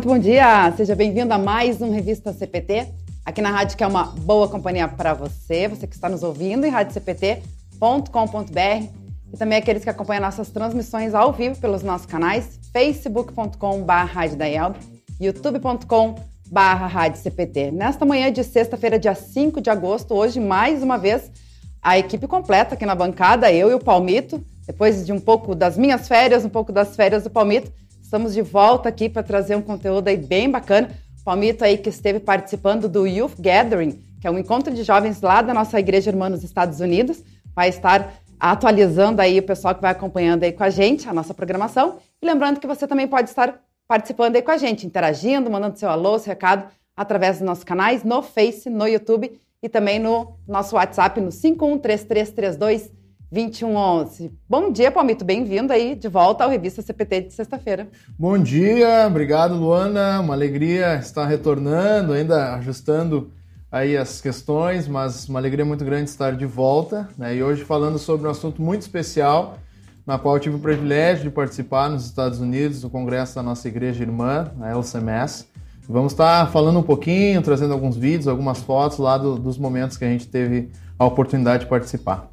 Muito bom dia! Seja bem-vindo a mais um Revista CPT, aqui na rádio que é uma boa companhia para você, você que está nos ouvindo em radiocpt.com.br e também aqueles que acompanham nossas transmissões ao vivo pelos nossos canais facebook.com.br youtube.com.br. Nesta manhã de sexta-feira, dia 5 de agosto, hoje, mais uma vez, a equipe completa aqui na bancada, eu e o Palmito, depois de um pouco das minhas férias, um pouco das férias do Palmito, Estamos de volta aqui para trazer um conteúdo aí bem bacana. Palmito aí que esteve participando do Youth Gathering, que é um encontro de jovens lá da nossa Igreja Irmã nos Estados Unidos, vai estar atualizando aí o pessoal que vai acompanhando aí com a gente a nossa programação. E lembrando que você também pode estar participando aí com a gente, interagindo, mandando seu alô, seu recado através dos nossos canais no Face, no YouTube e também no nosso WhatsApp no 513332 2111. Bom dia, Palmito. Bem-vindo aí de volta ao Revista CPT de sexta-feira. Bom dia, obrigado, Luana. Uma alegria estar retornando, ainda ajustando aí as questões, mas uma alegria muito grande estar de volta. Né? E hoje falando sobre um assunto muito especial, na qual eu tive o privilégio de participar nos Estados Unidos, no congresso da nossa igreja irmã, a LCMS. Vamos estar falando um pouquinho, trazendo alguns vídeos, algumas fotos lá do, dos momentos que a gente teve a oportunidade de participar.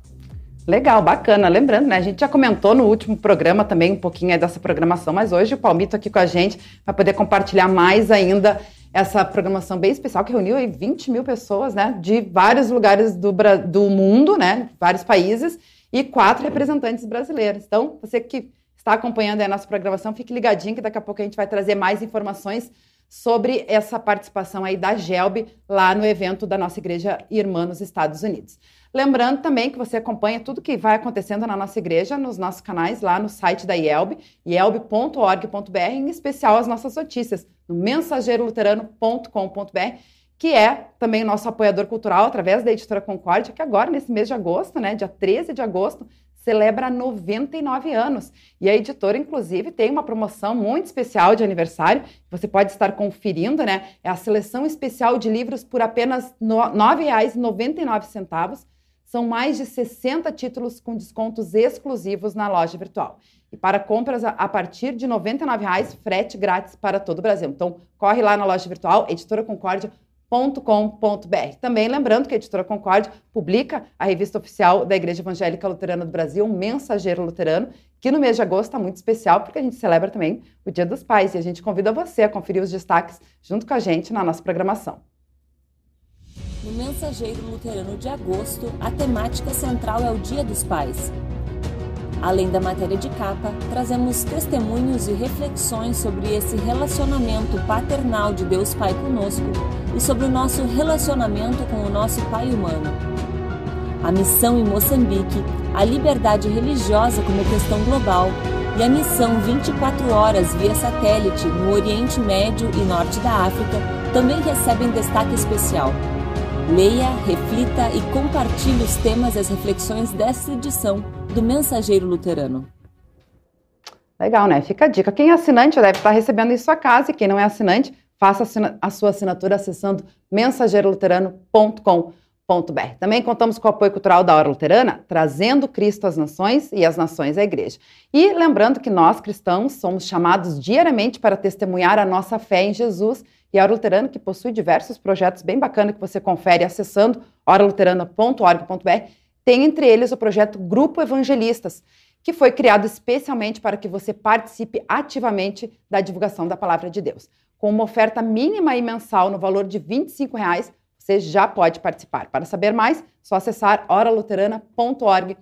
Legal, bacana. Lembrando, né? A gente já comentou no último programa também um pouquinho dessa programação, mas hoje o Palmito aqui com a gente vai poder compartilhar mais ainda essa programação bem especial que reuniu aí 20 mil pessoas, né? De vários lugares do, do mundo, né? Vários países e quatro representantes brasileiros. Então, você que está acompanhando a nossa programação, fique ligadinho que daqui a pouco a gente vai trazer mais informações sobre essa participação aí da GELB lá no evento da nossa igreja irmã nos Estados Unidos. Lembrando também que você acompanha tudo que vai acontecendo na nossa igreja nos nossos canais lá no site da IELB, ielb.org.br, em especial as nossas notícias no mensageiroluterano.com.br, que é também nosso apoiador cultural através da Editora Concórdia, que agora nesse mês de agosto, né, dia 13 de agosto, celebra 99 anos. E a editora, inclusive, tem uma promoção muito especial de aniversário. Você pode estar conferindo, né? É a seleção especial de livros por apenas R$ 9,99 são mais de 60 títulos com descontos exclusivos na loja virtual. E para compras a partir de R$ 99,00, frete grátis para todo o Brasil. Então, corre lá na loja virtual, editoraconcórdia.com.br. Também lembrando que a Editora Concórdia publica a revista oficial da Igreja Evangélica Luterana do Brasil, Mensageiro Luterano, que no mês de agosto está muito especial, porque a gente celebra também o Dia dos Pais e a gente convida você a conferir os destaques junto com a gente na nossa programação. No Mensageiro Luterano de agosto, a temática central é o Dia dos Pais. Além da matéria de capa, trazemos testemunhos e reflexões sobre esse relacionamento paternal de Deus Pai conosco e sobre o nosso relacionamento com o nosso Pai humano. A missão em Moçambique, a liberdade religiosa como questão global e a missão 24 horas via satélite no Oriente Médio e Norte da África também recebem destaque especial. Leia, reflita e compartilhe os temas e as reflexões desta edição do Mensageiro Luterano. Legal, né? Fica a dica. Quem é assinante deve estar recebendo em sua casa e quem não é assinante, faça a sua assinatura acessando Também contamos com o apoio cultural da Hora Luterana, trazendo Cristo às nações e as nações à igreja. E lembrando que nós cristãos somos chamados diariamente para testemunhar a nossa fé em Jesus e a Hora Luterana, que possui diversos projetos bem bacanas que você confere acessando oraluterana.org.br, tem entre eles o projeto Grupo Evangelistas, que foi criado especialmente para que você participe ativamente da divulgação da palavra de Deus. Com uma oferta mínima e mensal no valor de R$ 25,00, você já pode participar. Para saber mais, só acessar oraluterana.org.br.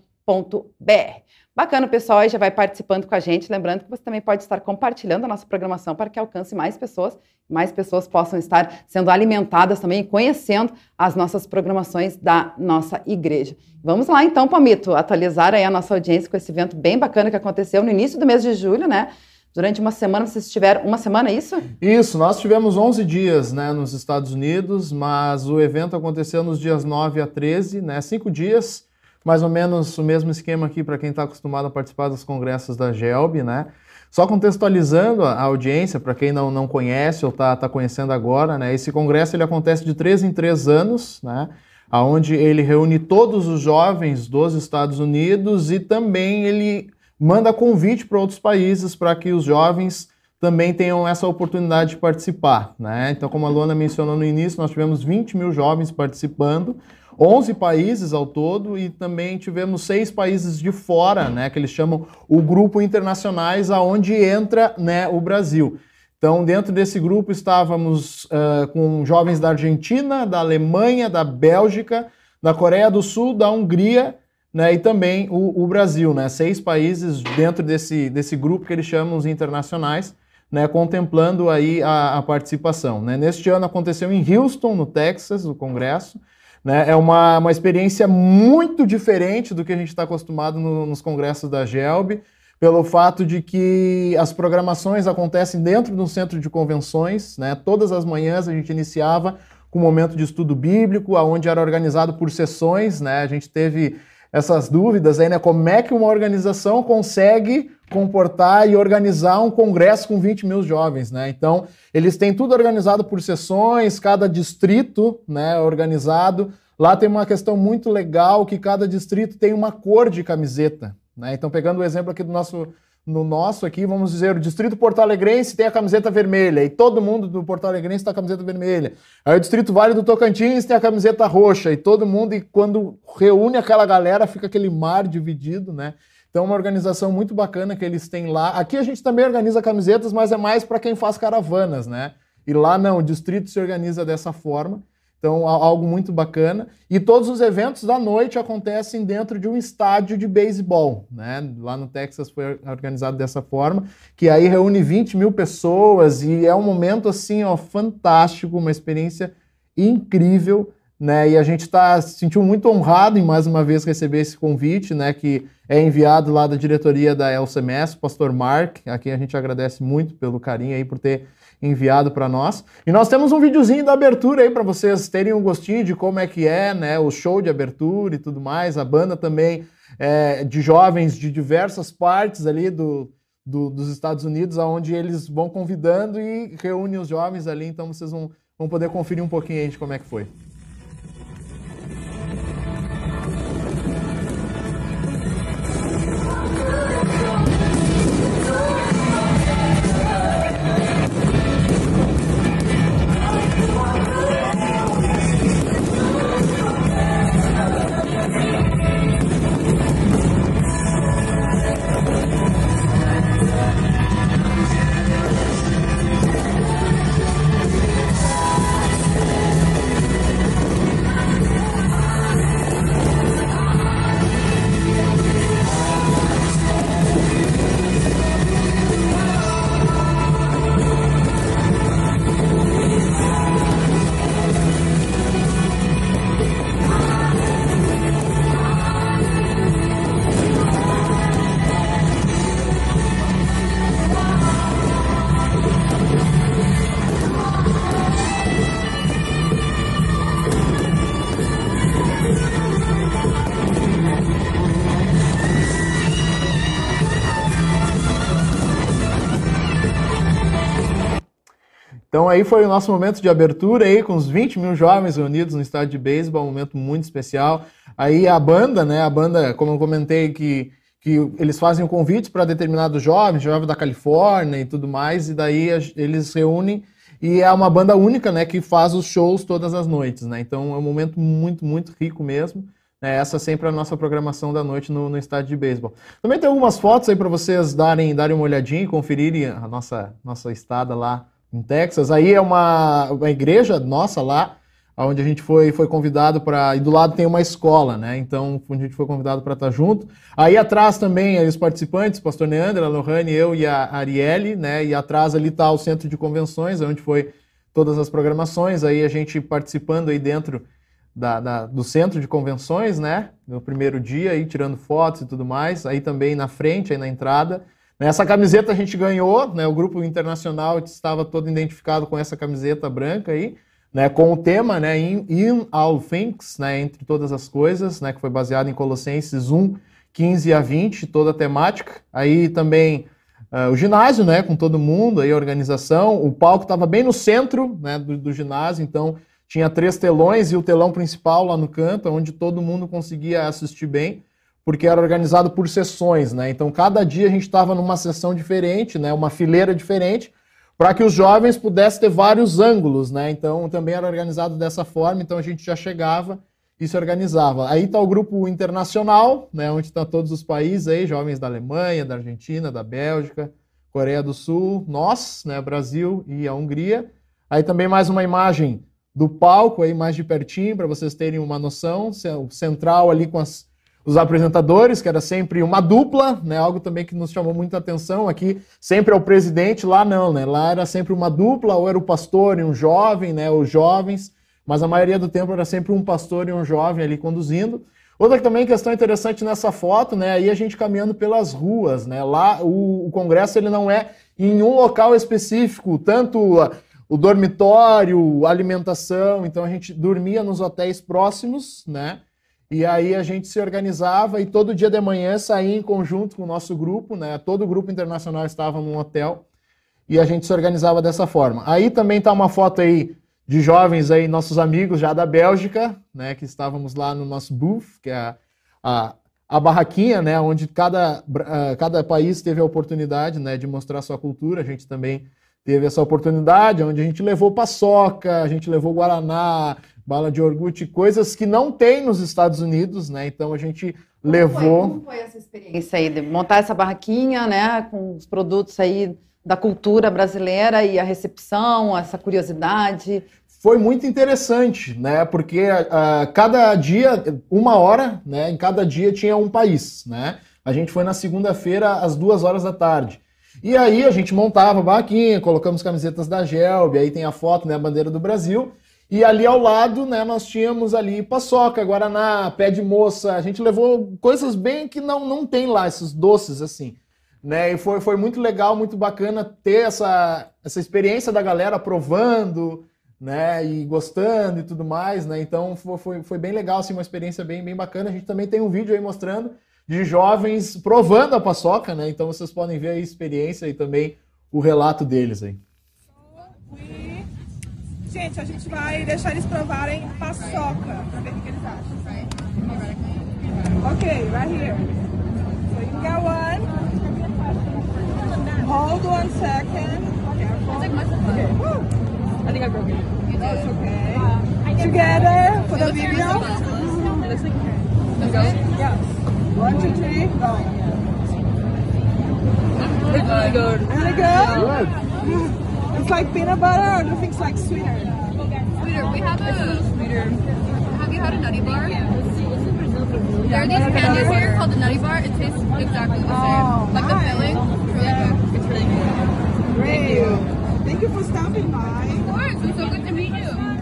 Bacana, pessoal, aí já vai participando com a gente. Lembrando que você também pode estar compartilhando a nossa programação para que alcance mais pessoas, mais pessoas possam estar sendo alimentadas também, conhecendo as nossas programações da nossa igreja. Vamos lá então, Palmito, atualizar aí a nossa audiência com esse evento bem bacana que aconteceu no início do mês de julho, né? Durante uma semana, vocês tiveram uma semana, é isso? Isso, nós tivemos 11 dias né, nos Estados Unidos, mas o evento aconteceu nos dias 9 a 13, né? Cinco dias mais ou menos o mesmo esquema aqui para quem está acostumado a participar dos congressos da GELB, né? Só contextualizando a audiência, para quem não, não conhece ou está tá conhecendo agora, né? Esse congresso ele acontece de três em três anos, né? Onde ele reúne todos os jovens dos Estados Unidos e também ele manda convite para outros países para que os jovens também tenham essa oportunidade de participar. Né? Então, como a Luana mencionou no início, nós tivemos 20 mil jovens participando, 11 países ao todo, e também tivemos seis países de fora, né, que eles chamam o grupo internacionais, aonde entra né, o Brasil. Então, dentro desse grupo estávamos uh, com jovens da Argentina, da Alemanha, da Bélgica, da Coreia do Sul, da Hungria né, e também o, o, Brasil, né, seis países dentro desse, desse grupo que eles chamam os internacionais, né, contemplando aí a, a participação. Né. Neste ano aconteceu em Houston, no Texas, o congresso. Né, é uma, uma experiência muito diferente do que a gente está acostumado no, nos congressos da GELB, pelo fato de que as programações acontecem dentro de um centro de convenções. Né, todas as manhãs a gente iniciava com um momento de estudo bíblico, onde era organizado por sessões. Né, a gente teve essas dúvidas aí, né? Como é que uma organização consegue comportar e organizar um congresso com 20 mil jovens, né? Então, eles têm tudo organizado por sessões, cada distrito, né, organizado. Lá tem uma questão muito legal que cada distrito tem uma cor de camiseta, né? Então, pegando o exemplo aqui do nosso no nosso aqui, vamos dizer, o Distrito Porto Alegrense tem a camiseta vermelha e todo mundo do Porto Alegrense tem a camiseta vermelha. Aí o Distrito Vale do Tocantins tem a camiseta roxa e todo mundo, e quando reúne aquela galera, fica aquele mar dividido, né? Então, uma organização muito bacana que eles têm lá. Aqui a gente também organiza camisetas, mas é mais para quem faz caravanas, né? E lá não, o distrito se organiza dessa forma. Então, algo muito bacana. E todos os eventos da noite acontecem dentro de um estádio de beisebol. Né? Lá no Texas foi organizado dessa forma, que aí reúne 20 mil pessoas e é um momento assim, ó, fantástico, uma experiência incrível. Né? E a gente está se sentiu muito honrado em mais uma vez receber esse convite, né? Que é enviado lá da diretoria da LCMS, Pastor Mark, a quem a gente agradece muito pelo carinho aí por ter enviado para nós. E nós temos um videozinho da abertura aí para vocês terem um gostinho de como é que é, né, o show de abertura e tudo mais. A banda também é, de jovens de diversas partes ali do, do, dos Estados Unidos, aonde eles vão convidando e reúnem os jovens ali. Então vocês vão, vão poder conferir um pouquinho aí de como é que foi. Aí foi o nosso momento de abertura aí, com os 20 mil jovens reunidos no estádio de beisebol, um momento muito especial. Aí a banda, né, a banda, como eu comentei, que, que eles fazem convites para determinados jovens, jovens da Califórnia e tudo mais, e daí eles reúnem e é uma banda única, né, que faz os shows todas as noites, né, então é um momento muito, muito rico mesmo. Né, essa sempre é a nossa programação da noite no, no estádio de beisebol. Também tem algumas fotos aí para vocês darem, darem uma olhadinha e conferirem a nossa, nossa estada lá em Texas. Aí é uma, uma igreja nossa lá, onde a gente foi, foi convidado para. E do lado tem uma escola, né? Então a gente foi convidado para estar junto. Aí atrás também os participantes, pastor Neandro, a Lohane, eu e a Arielle, né? E atrás ali está o centro de convenções, onde foi todas as programações. Aí a gente participando aí dentro da, da, do centro de convenções, né? No primeiro dia, aí tirando fotos e tudo mais. Aí também na frente, aí na entrada. Essa camiseta a gente ganhou, né? O grupo internacional estava todo identificado com essa camiseta branca aí, né? Com o tema, né? In, in all things, né? Entre todas as coisas, né? Que foi baseado em Colossenses 1, 15 a 20, toda a temática. Aí também uh, o ginásio, né? Com todo mundo, aí a organização. O palco estava bem no centro, né? Do, do ginásio, então tinha três telões e o telão principal lá no canto, onde todo mundo conseguia assistir bem porque era organizado por sessões, né? Então cada dia a gente estava numa sessão diferente, né? Uma fileira diferente, para que os jovens pudessem ter vários ângulos, né? Então também era organizado dessa forma, então a gente já chegava e se organizava. Aí está o grupo internacional, né? Onde estão tá todos os países aí, jovens da Alemanha, da Argentina, da Bélgica, Coreia do Sul, nós, né? Brasil e a Hungria. Aí também mais uma imagem do palco aí mais de pertinho para vocês terem uma noção, o central ali com as os apresentadores, que era sempre uma dupla, né? Algo também que nos chamou muita atenção aqui. Sempre é o presidente, lá não, né? Lá era sempre uma dupla, ou era o pastor e um jovem, né? Os jovens, mas a maioria do tempo era sempre um pastor e um jovem ali conduzindo. Outra também questão interessante nessa foto, né? Aí a gente caminhando pelas ruas, né? Lá o, o congresso ele não é em um local específico, tanto o dormitório, alimentação, então a gente dormia nos hotéis próximos, né? E aí a gente se organizava e todo dia de manhã saía em conjunto com o nosso grupo, né? Todo o grupo internacional estava num hotel e a gente se organizava dessa forma. Aí também tá uma foto aí de jovens aí, nossos amigos já da Bélgica, né? Que estávamos lá no nosso booth, que é a, a, a barraquinha, né? Onde cada, uh, cada país teve a oportunidade, né? De mostrar sua cultura. A gente também teve essa oportunidade, onde a gente levou paçoca, a gente levou guaraná, bala de iogurte, coisas que não tem nos Estados Unidos, né? Então a gente como levou. Foi, como foi essa experiência aí de montar essa barraquinha, né? Com os produtos aí da cultura brasileira e a recepção, essa curiosidade. Foi muito interessante, né? Porque uh, cada dia, uma hora, né? Em cada dia tinha um país, né? A gente foi na segunda-feira às duas horas da tarde. E aí a gente montava a barraquinha, colocamos camisetas da Gelb, aí tem a foto, né? A bandeira do Brasil. E ali ao lado, né, nós tínhamos ali paçoca, guaraná, pé de moça. A gente levou coisas bem que não, não tem lá, esses doces assim. Né? E foi, foi muito legal, muito bacana ter essa, essa experiência da galera provando, né, e gostando e tudo mais, né? Então foi, foi, bem legal, assim, uma experiência bem, bem bacana. A gente também tem um vídeo aí mostrando de jovens provando a paçoca, né? Então vocês podem ver a experiência e também o relato deles aí. Gente, a gente vai deixar eles provarem paçoca pra ver o que eles acham. Ok, right here. So you got one. Hold one second. Careful. Okay. I think I broke it. No, it's okay. Together for the video. Yes. One, two, three, go. It's really good. Really good? Good. Mm. It's like peanut butter, or do you think it's like sweeter? Sweeter. We have a, a little sweeter. Have you had a nutty bar? There are these candies here called the nutty bar. It tastes exactly the same. Oh, like nice. the filling. It's really good. It's really good. Great. Thank you for stopping by. Of course. It's so good to meet you.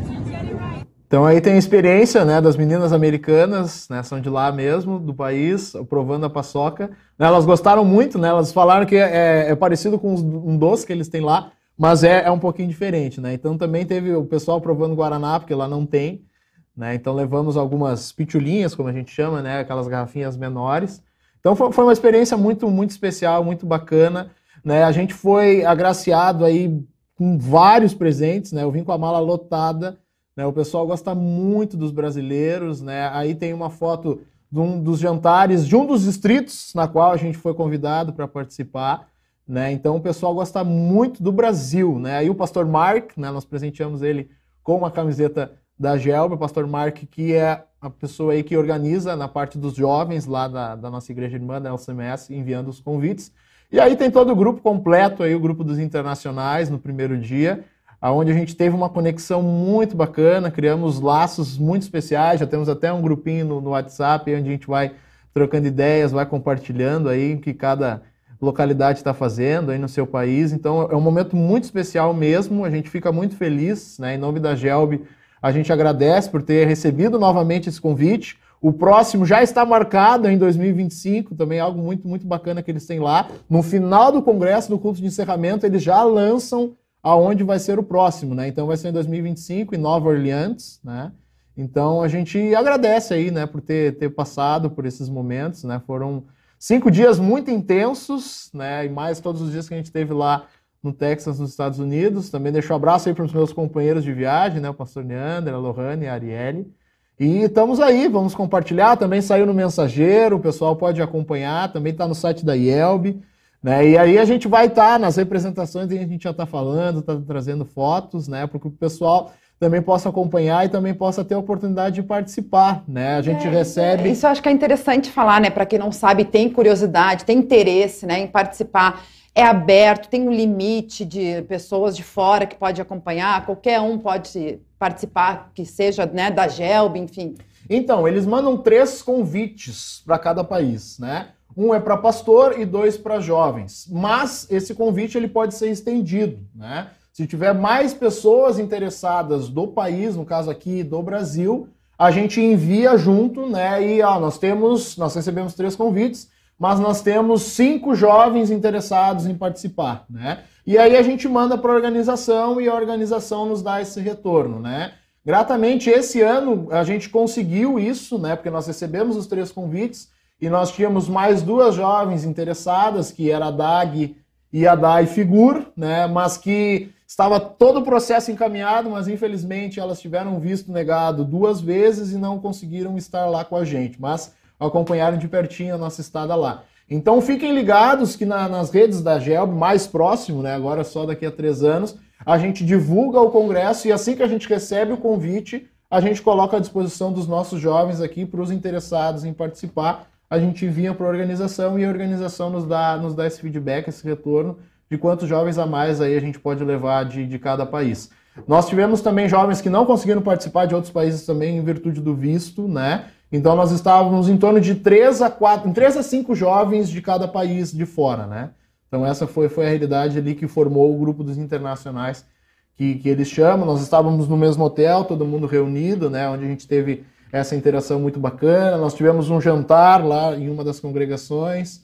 Então aí tem a experiência né, das meninas americanas, né, são de lá mesmo, do país, provando a paçoca. Elas gostaram muito, né, elas falaram que é, é parecido com um doce que eles têm lá, mas é, é um pouquinho diferente, né? Então também teve o pessoal provando Guaraná, porque lá não tem, né? Então levamos algumas pitulinhas, como a gente chama, né? Aquelas garrafinhas menores. Então foi, foi uma experiência muito, muito especial, muito bacana, né? A gente foi agraciado aí com vários presentes, né? Eu vim com a mala lotada, né? O pessoal gosta muito dos brasileiros, né? Aí tem uma foto de um dos jantares de um dos distritos na qual a gente foi convidado para participar. Né? Então o pessoal gosta muito do Brasil. Né? Aí o pastor Mark, né, nós presenteamos ele com uma camiseta da Gelba, o pastor Mark, que é a pessoa aí que organiza na parte dos jovens lá da, da nossa igreja irmã, da LCMS, enviando os convites. E aí tem todo o grupo completo aí, o grupo dos internacionais no primeiro dia, aonde a gente teve uma conexão muito bacana, criamos laços muito especiais, já temos até um grupinho no, no WhatsApp onde a gente vai trocando ideias, vai compartilhando aí que cada localidade está fazendo aí no seu país. Então é um momento muito especial mesmo. A gente fica muito feliz, né? Em nome da Gelb, a gente agradece por ter recebido novamente esse convite. O próximo já está marcado em 2025, também algo muito, muito bacana que eles têm lá. No final do congresso, no culto de encerramento, eles já lançam aonde vai ser o próximo, né? Então vai ser em 2025 em Nova Orleans, né? Então a gente agradece aí, né, por ter, ter passado por esses momentos, né? Foram Cinco dias muito intensos, né? E mais todos os dias que a gente teve lá no Texas, nos Estados Unidos. Também deixo um abraço aí para os meus companheiros de viagem, né? O pastor Neander, a Lohane, a Arielle. E estamos aí, vamos compartilhar. Também saiu no Mensageiro, o pessoal pode acompanhar. Também está no site da IELB. Né? E aí a gente vai estar tá nas representações, a gente já está falando, está trazendo fotos, né? Porque o pessoal também possa acompanhar e também possa ter a oportunidade de participar, né? A gente é, recebe. Isso eu acho que é interessante falar, né? Para quem não sabe, tem curiosidade, tem interesse, né, em participar. É aberto, tem um limite de pessoas de fora que pode acompanhar, qualquer um pode participar, que seja né, da GELB, enfim. Então, eles mandam três convites para cada país, né? Um é para pastor e dois para jovens. Mas esse convite ele pode ser estendido, né? Se tiver mais pessoas interessadas do país, no caso aqui do Brasil, a gente envia junto, né? E ó, nós temos, nós recebemos três convites, mas nós temos cinco jovens interessados em participar, né? E aí a gente manda para a organização e a organização nos dá esse retorno, né? Gratamente, esse ano a gente conseguiu isso, né? Porque nós recebemos os três convites e nós tínhamos mais duas jovens interessadas, que era a DAG e a DAI Figur, né? Mas que Estava todo o processo encaminhado, mas infelizmente elas tiveram visto negado duas vezes e não conseguiram estar lá com a gente, mas acompanharam de pertinho a nossa estada lá. Então fiquem ligados que na, nas redes da GELB, mais próximo, né, agora só daqui a três anos, a gente divulga o congresso e assim que a gente recebe o convite, a gente coloca à disposição dos nossos jovens aqui para os interessados em participar. A gente envia para a organização e a organização nos dá, nos dá esse feedback, esse retorno de quantos jovens a mais aí a gente pode levar de, de cada país. Nós tivemos também jovens que não conseguiram participar de outros países também em virtude do visto, né? Então nós estávamos em torno de 3 a 4, em 3 a 5 jovens de cada país de fora, né? Então essa foi, foi a realidade ali que formou o grupo dos internacionais que, que eles chamam. Nós estávamos no mesmo hotel, todo mundo reunido, né? Onde a gente teve essa interação muito bacana. Nós tivemos um jantar lá em uma das congregações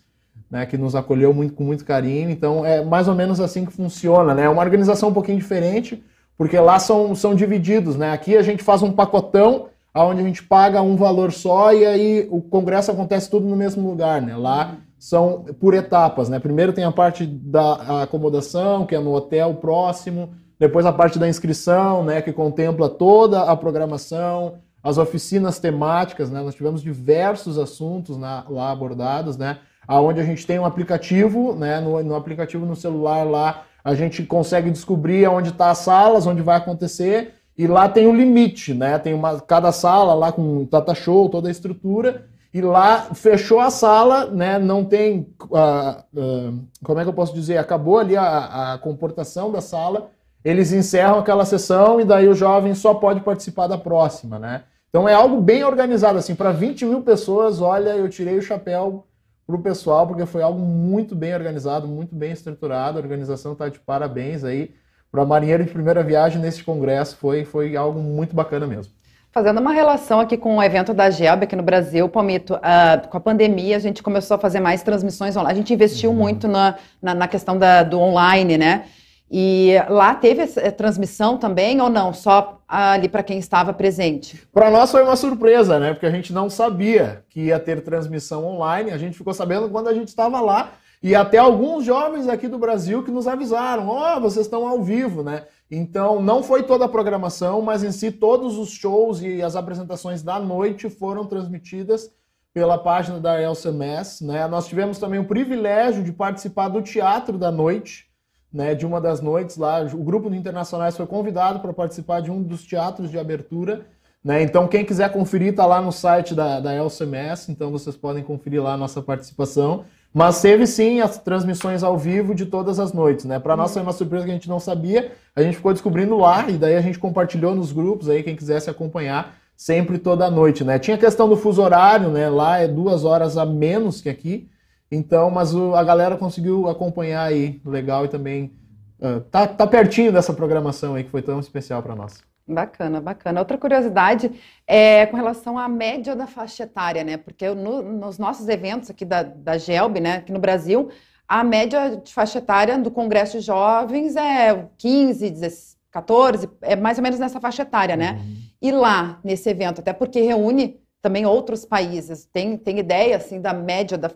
né, que nos acolheu muito, com muito carinho. Então é mais ou menos assim que funciona. Né? É uma organização um pouquinho diferente, porque lá são, são divididos. Né? Aqui a gente faz um pacotão onde a gente paga um valor só e aí o congresso acontece tudo no mesmo lugar. Né? Lá são por etapas. Né? Primeiro tem a parte da acomodação, que é no hotel próximo, depois a parte da inscrição, né, que contempla toda a programação, as oficinas temáticas, né? Nós tivemos diversos assuntos na, lá abordados, né? Aonde a gente tem um aplicativo, né, no, no aplicativo no celular lá, a gente consegue descobrir onde está as salas, onde vai acontecer, e lá tem o um limite, né? Tem uma, cada sala lá com tata show, toda a estrutura, e lá fechou a sala, né? Não tem, uh, uh, como é que eu posso dizer? Acabou ali a, a comportação da sala, eles encerram aquela sessão e daí o jovem só pode participar da próxima, né? Então é algo bem organizado, assim, para 20 mil pessoas, olha, eu tirei o chapéu para o pessoal, porque foi algo muito bem organizado, muito bem estruturado. A organização está de parabéns aí. Para marinheiro de primeira viagem nesse congresso foi, foi algo muito bacana mesmo. Fazendo uma relação aqui com o evento da GELB aqui no Brasil, Palmito, uh, com a pandemia a gente começou a fazer mais transmissões online. A gente investiu uhum. muito na, na, na questão da, do online, né? E lá teve essa transmissão também ou não? Só ali para quem estava presente? Para nós foi uma surpresa, né? Porque a gente não sabia que ia ter transmissão online. A gente ficou sabendo quando a gente estava lá. E até alguns jovens aqui do Brasil que nos avisaram: ó, oh, vocês estão ao vivo, né? Então não foi toda a programação, mas em si todos os shows e as apresentações da noite foram transmitidas pela página da LCMS, né? Nós tivemos também o privilégio de participar do Teatro da Noite né, de uma das noites lá. O grupo de internacionais foi convidado para participar de um dos teatros de abertura. Né? Então, quem quiser conferir, está lá no site da, da LCMS, então vocês podem conferir lá a nossa participação. Mas teve sim as transmissões ao vivo de todas as noites, né? Para nós foi uma surpresa que a gente não sabia, a gente ficou descobrindo lá e daí a gente compartilhou nos grupos aí quem quisesse acompanhar sempre toda noite, né? Tinha a questão do fuso horário, né? Lá é duas horas a menos que aqui, então, mas o, a galera conseguiu acompanhar aí legal e também uh, tá, tá pertinho dessa programação aí que foi tão especial para nós. Bacana, bacana. Outra curiosidade é com relação à média da faixa etária, né? Porque no, nos nossos eventos aqui da, da GELB, né, aqui no Brasil, a média de faixa etária do Congresso de Jovens é 15, 16, 14, é mais ou menos nessa faixa etária, né? Uhum. E lá, nesse evento, até porque reúne também outros países, tem, tem ideia, assim, da média da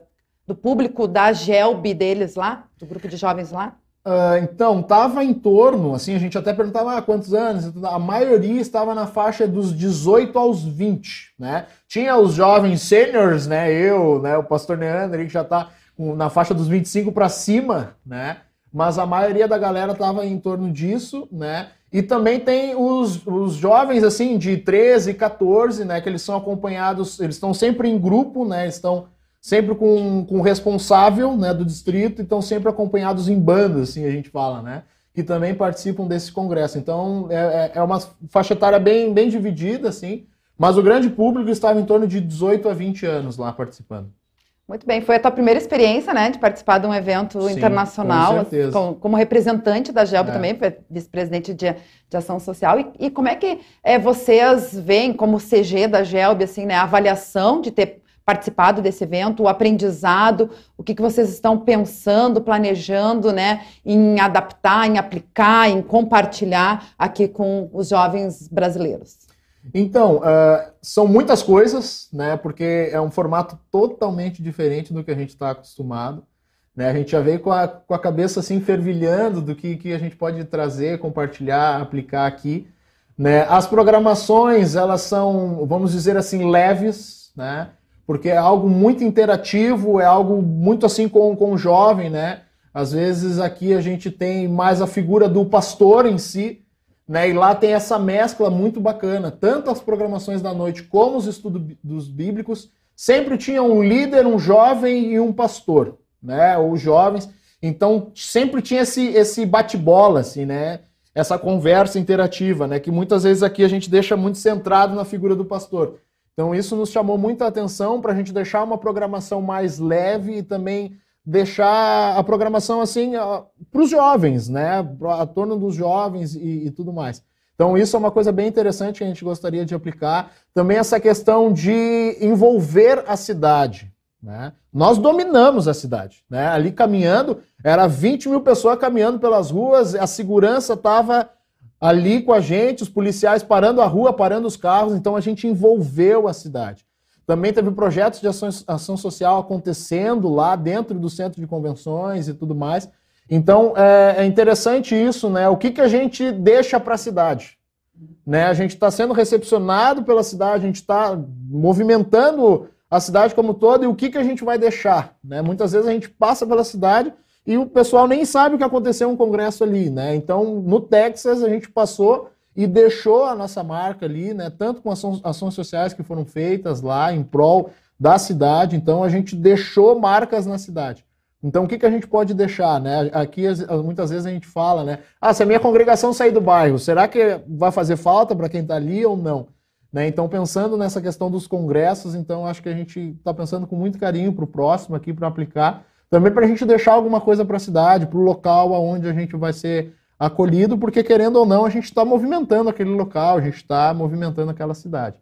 do público da GELB deles lá, do grupo de jovens lá? Uh, então, estava em torno, assim, a gente até perguntava ah, quantos anos, a maioria estava na faixa dos 18 aos 20, né? Tinha os jovens seniors, né? Eu, né? O pastor Neandro, que já está na faixa dos 25 para cima, né? Mas a maioria da galera estava em torno disso, né? E também tem os, os jovens, assim, de 13, 14, né? Que eles são acompanhados, eles estão sempre em grupo, né? Estão sempre com, com o responsável né, do distrito, então sempre acompanhados em bandas, assim a gente fala, né? Que também participam desse congresso. Então é, é, é uma faixa etária bem, bem dividida, assim, mas o grande público estava em torno de 18 a 20 anos lá participando. Muito bem, foi a tua primeira experiência, né, de participar de um evento Sim, internacional, com como representante da GELB é. também, vice-presidente de, de, ação social. E, e, como é que é, vocês veem como CG da GELB, assim, né, a avaliação de ter participado desse evento, o aprendizado, o que, que vocês estão pensando, planejando, né, em adaptar, em aplicar, em compartilhar aqui com os jovens brasileiros? Então, uh, são muitas coisas, né, porque é um formato totalmente diferente do que a gente está acostumado. Né? A gente já veio com a, com a cabeça assim fervilhando do que, que a gente pode trazer, compartilhar, aplicar aqui. Né? As programações, elas são, vamos dizer assim, leves, né? Porque é algo muito interativo, é algo muito assim com, com o jovem, né? Às vezes aqui a gente tem mais a figura do pastor em si, né? E lá tem essa mescla muito bacana. Tanto as programações da noite como os estudos bíblicos sempre tinham um líder, um jovem e um pastor, né? Os jovens. Então sempre tinha esse, esse bate-bola, assim, né? Essa conversa interativa, né? Que muitas vezes aqui a gente deixa muito centrado na figura do pastor. Então isso nos chamou muita atenção para a gente deixar uma programação mais leve e também deixar a programação assim para os jovens, né? A torno dos jovens e, e, tudo mais. Então isso é uma coisa bem interessante que a gente gostaria de aplicar. Também essa questão de envolver a cidade. Né? Nós dominamos a cidade. Né? Ali caminhando, era 20 mil pessoas caminhando pelas ruas, a segurança estava ali com a gente, os policiais parando a rua, parando os carros, então a gente envolveu a cidade. Também teve projetos de ação, ação social acontecendo lá dentro do centro de convenções e tudo mais. Então é, é interessante isso, né? O que, que a gente deixa para a cidade? Né? A gente está sendo recepcionado pela cidade, a gente está movimentando a cidade como toda e o que, que a gente vai deixar? Né? Muitas vezes a gente passa pela cidade e o pessoal nem sabe o que aconteceu um congresso ali, né? Então, no Texas, a gente passou e deixou a nossa marca ali, né? Tanto com ações, ações sociais que foram feitas lá em prol da cidade, então a gente deixou marcas na cidade. Então, o que, que a gente pode deixar, né? Aqui, muitas vezes a gente fala, né? Ah, se a minha congregação sair do bairro, será que vai fazer falta para quem está ali ou não? Né? Então, pensando nessa questão dos congressos, então acho que a gente está pensando com muito carinho para o próximo aqui, para aplicar também para a gente deixar alguma coisa para a cidade, para o local aonde a gente vai ser acolhido, porque querendo ou não, a gente está movimentando aquele local, a gente está movimentando aquela cidade.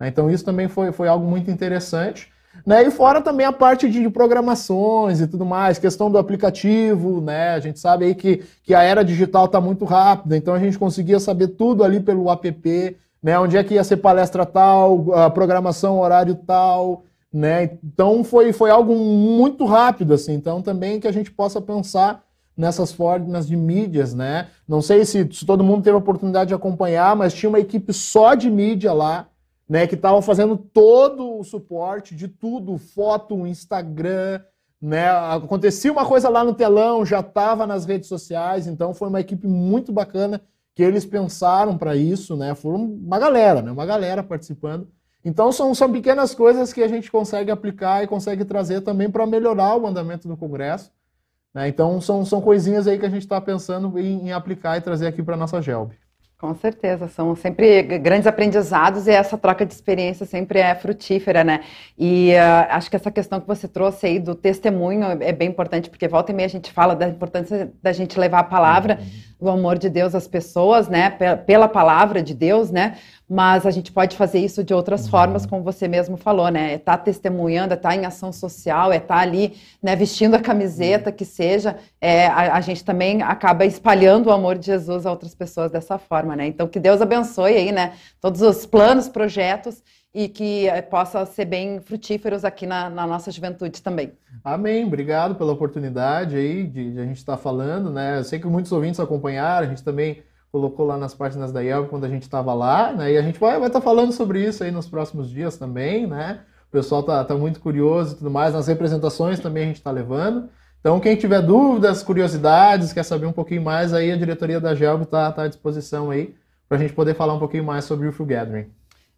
Né? Então isso também foi, foi algo muito interessante. Né? E fora também a parte de, programações e tudo mais, questão do aplicativo, né? A gente sabe aí que, que a era digital está muito rápida, então a gente conseguia saber tudo ali pelo app, né? Onde é que ia ser palestra tal, programação, horário tal, né? Então foi, foi algo muito rápido, assim. Então também que a gente possa pensar nessas formas de mídias, né? Não sei se, se, todo mundo teve a oportunidade de acompanhar, mas tinha uma equipe só de mídia lá, né? Que estava fazendo todo o suporte de tudo, foto, Instagram, né? Acontecia uma coisa lá no telão, já estava nas redes sociais, então foi uma equipe muito bacana que eles pensaram para isso, né? Foram uma galera, né? Uma galera participando. Então são, são pequenas coisas que a gente consegue aplicar e consegue trazer também para melhorar o andamento do Congresso. Né? Então são, são coisinhas aí que a gente está pensando em, em, aplicar e trazer aqui para a nossa GELB. Com certeza, são sempre grandes aprendizados e essa troca de experiência sempre é frutífera, né? E uh, acho que essa questão que você trouxe aí do testemunho é bem importante, porque volta e meia a gente fala da importância da gente levar a palavra, uhum. o amor de Deus às pessoas, né? Pela palavra de Deus, né? Mas a gente pode fazer isso de outras uhum. formas, como você mesmo falou, né? É estar tá testemunhando, é estar tá em ação social, é estar tá ali, né, vestindo a camiseta, uhum. que seja. É, a, a, gente também acaba espalhando o amor de Jesus a outras pessoas dessa forma, né? Então, que Deus abençoe aí, né? Todos os planos, projetos e que eh, possa ser bem frutíferos aqui na, na, nossa juventude também. Amém. Obrigado pela oportunidade aí de, de a gente estar tá falando, né? Eu sei que muitos ouvintes acompanharam, a gente também colocou lá nas páginas da IELB quando a gente estava lá, né? E a gente vai estar tá falando sobre isso aí nos próximos dias também, né? O pessoal tá, tá muito curioso e tudo mais. Nas representações também a gente está levando. Então, quem tiver dúvidas, curiosidades, quer saber um pouquinho mais, aí a diretoria da GELB está tá à disposição aí para a gente poder falar um pouquinho mais sobre o Full Gathering.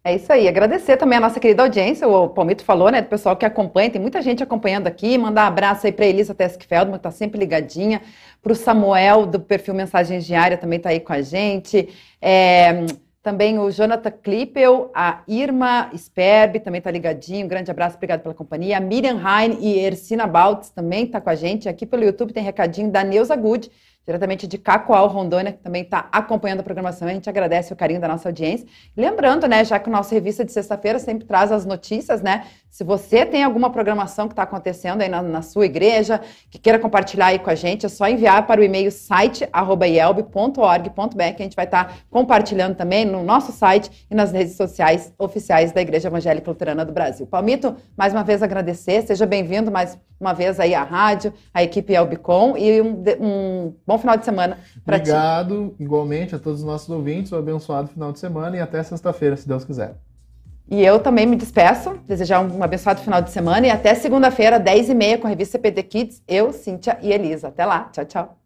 É isso aí. Agradecer também a nossa querida audiência, o Palmito falou, né, do pessoal que acompanha, tem muita gente acompanhando aqui. Mandar um abraço aí para Elisa Teskfeldman, que está sempre ligadinha. Para o Samuel, do perfil Mensagens Diária, também está aí com a gente. É, também o Jonathan Klippel, a Irma Sperb também está ligadinho. Um grande abraço, obrigado pela companhia. A Miriam Hein e Ercina Baltz também está com a gente. Aqui pelo YouTube tem recadinho da Neuza Good diretamente de Cacoal, Rondônia, que também está acompanhando a programação. A gente agradece o carinho da nossa audiência. Lembrando, né, já que o nosso revista de sexta-feira sempre traz as notícias, né? Se você tem alguma programação que está acontecendo aí na, na, sua igreja, que queira compartilhar aí com a gente, é só enviar para o e-mail site@ielb.org.br que a gente vai estar tá compartilhando também no nosso site e nas redes sociais oficiais da Igreja Evangélica Luterana do Brasil. Palmito, mais uma vez agradecer, seja bem-vindo mais uma vez aí à rádio, à equipe Elbicom e um, um bom Bom final de semana para ti. Obrigado, igualmente, a todos os nossos ouvintes. Um abençoado final de semana e até sexta-feira, se Deus quiser. E eu também me despeço, desejar um abençoado final de semana e até segunda-feira, 10h30, com a revista PT Kids, eu, Cíntia e Elisa. Até lá, tchau, tchau.